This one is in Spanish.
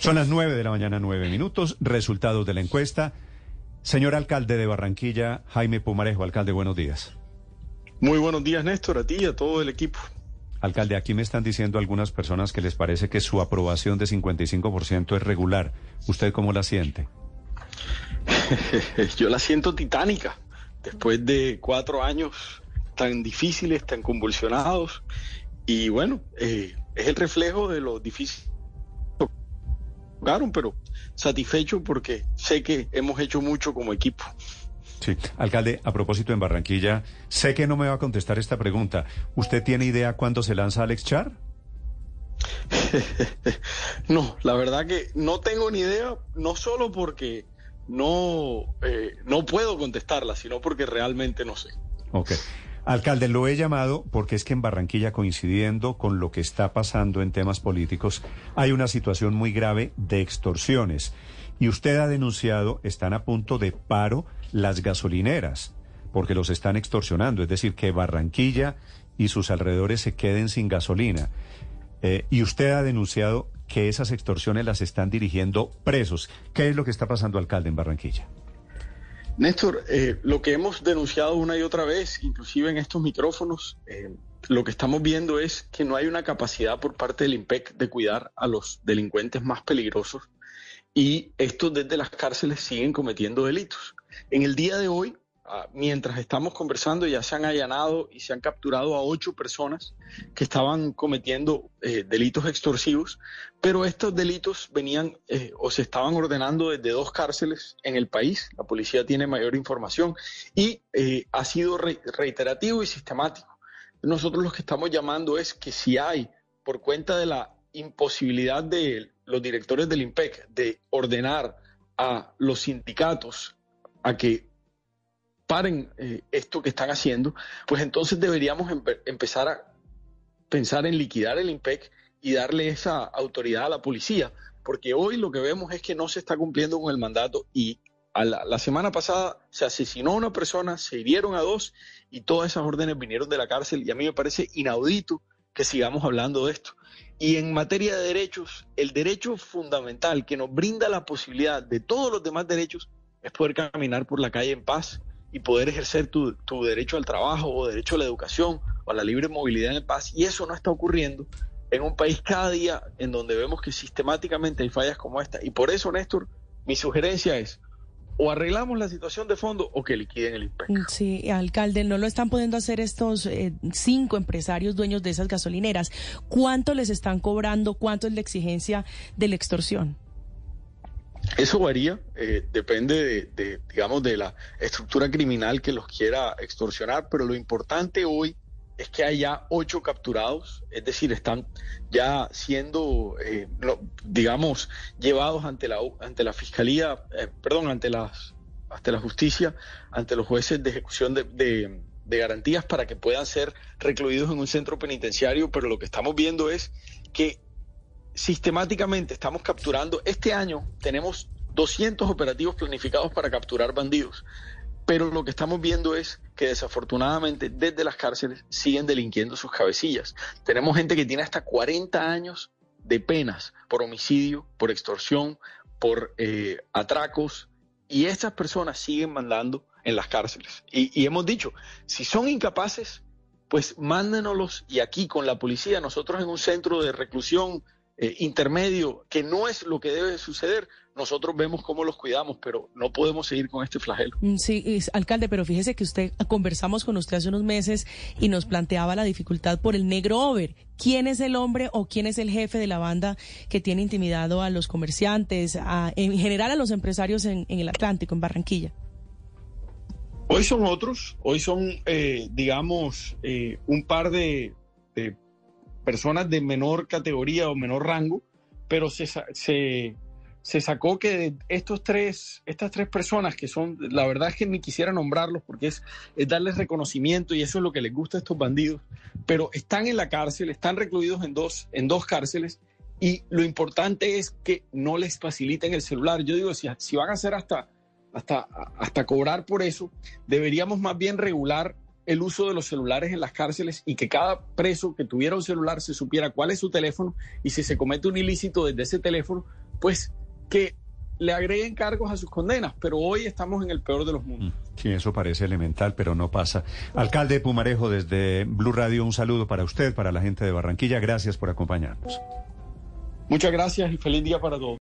Son las nueve de la mañana, nueve minutos. Resultados de la encuesta. Señor alcalde de Barranquilla, Jaime Pumarejo, alcalde, buenos días. Muy buenos días, Néstor, a ti y a todo el equipo. Alcalde, aquí me están diciendo algunas personas que les parece que su aprobación de 55% es regular. ¿Usted cómo la siente? Yo la siento titánica. Después de cuatro años tan difíciles, tan convulsionados. Y bueno, eh, es el reflejo de lo difícil pero satisfecho porque sé que hemos hecho mucho como equipo. Sí, alcalde, a propósito en Barranquilla, sé que no me va a contestar esta pregunta. ¿Usted tiene idea cuándo se lanza Alex Char? no, la verdad que no tengo ni idea, no solo porque no, eh, no puedo contestarla, sino porque realmente no sé. Ok. Alcalde, lo he llamado porque es que en Barranquilla, coincidiendo con lo que está pasando en temas políticos, hay una situación muy grave de extorsiones. Y usted ha denunciado, están a punto de paro las gasolineras, porque los están extorsionando. Es decir, que Barranquilla y sus alrededores se queden sin gasolina. Eh, y usted ha denunciado que esas extorsiones las están dirigiendo presos. ¿Qué es lo que está pasando, alcalde, en Barranquilla? Néstor, eh, lo que hemos denunciado una y otra vez, inclusive en estos micrófonos, eh, lo que estamos viendo es que no hay una capacidad por parte del IMPEC de cuidar a los delincuentes más peligrosos y estos desde las cárceles siguen cometiendo delitos. En el día de hoy, mientras estamos conversando ya se han allanado y se han capturado a ocho personas que estaban cometiendo eh, delitos extorsivos, pero estos delitos venían eh, o se estaban ordenando desde dos cárceles en el país. La policía tiene mayor información y eh, ha sido reiterativo y sistemático. Nosotros lo que estamos llamando es que si hay, por cuenta de la imposibilidad de los directores del IMPEC de ordenar a los sindicatos a que paren eh, esto que están haciendo, pues entonces deberíamos empezar a pensar en liquidar el IMPEC y darle esa autoridad a la policía, porque hoy lo que vemos es que no se está cumpliendo con el mandato y la, semana pasada se asesinó a una persona, se hirieron a dos y todas esas órdenes vinieron de la cárcel y a mí me parece inaudito que sigamos hablando de esto. Y en materia de derechos, el derecho fundamental que nos brinda la posibilidad de todos los demás derechos es poder caminar por la calle en paz, y poder ejercer tu, derecho al trabajo o derecho a la educación o a la libre movilidad en paz. Y eso no está ocurriendo en un país cada día en donde vemos que sistemáticamente hay fallas como esta. Y por eso, Néstor, mi sugerencia es o arreglamos la situación de fondo o que liquiden el IPEC. Mm, sí, alcalde, no lo están pudiendo hacer estos eh, cinco empresarios dueños de esas gasolineras. ¿Cuánto les están cobrando? ¿Cuánto es la exigencia de la extorsión? Eso varía, eh, depende de, digamos, de la estructura criminal que los quiera extorsionar, pero lo importante hoy es que haya ocho capturados, es decir, están ya siendo, eh, digamos, llevados ante la ante la fiscalía, eh, perdón, ante las ante la justicia, ante los jueces de ejecución de, de garantías para que puedan ser recluidos en un centro penitenciario, pero lo que estamos viendo es que sistemáticamente estamos capturando. Este año tenemos 200 operativos planificados para capturar bandidos, pero lo que estamos viendo es que desafortunadamente desde las cárceles siguen delinquiendo sus cabecillas. Tenemos gente que tiene hasta 40 años de penas por homicidio, por extorsión, por eh, atracos, y estas personas siguen mandando en las cárceles. Y, y hemos dicho, si son incapaces, pues mándenoslos y aquí con la policía, nosotros en un centro de reclusión eh, intermedio, que no es lo que debe suceder, nosotros vemos cómo los cuidamos, pero no podemos seguir con este flagelo. Mm, sí, alcalde, pero fíjese que usted conversamos con usted hace unos meses y nos planteaba la dificultad por el negro over. ¿Quién es el hombre o quién es el jefe de la banda que tiene intimidado a los comerciantes, en general a los empresarios en, el Atlántico, en Barranquilla? Hoy son otros, hoy son, eh, digamos, eh, un par de personas de menor categoría o menor rango, pero se, se, se sacó que estos tres, estas tres personas que son, la verdad es que ni quisiera nombrarlos porque es, es darles reconocimiento y eso es lo que les gusta a estos bandidos, pero están en la cárcel, están recluidos en dos, en dos cárceles y lo importante es que no les faciliten el celular. Yo digo, si, si van a hacer hasta, hasta, hasta cobrar por eso, deberíamos más bien regular el uso de los celulares en las cárceles y que cada preso que tuviera un celular se supiera cuál es su teléfono y si se comete un ilícito desde ese teléfono, pues que le agreguen cargos a sus condenas, pero hoy estamos en el peor de los mundos. Mm, sí, eso parece elemental, pero no pasa. Alcalde de Pumarejo, desde Blue Radio, un saludo para usted, para la gente de Barranquilla. Gracias por acompañarnos. Muchas gracias y feliz día para todos.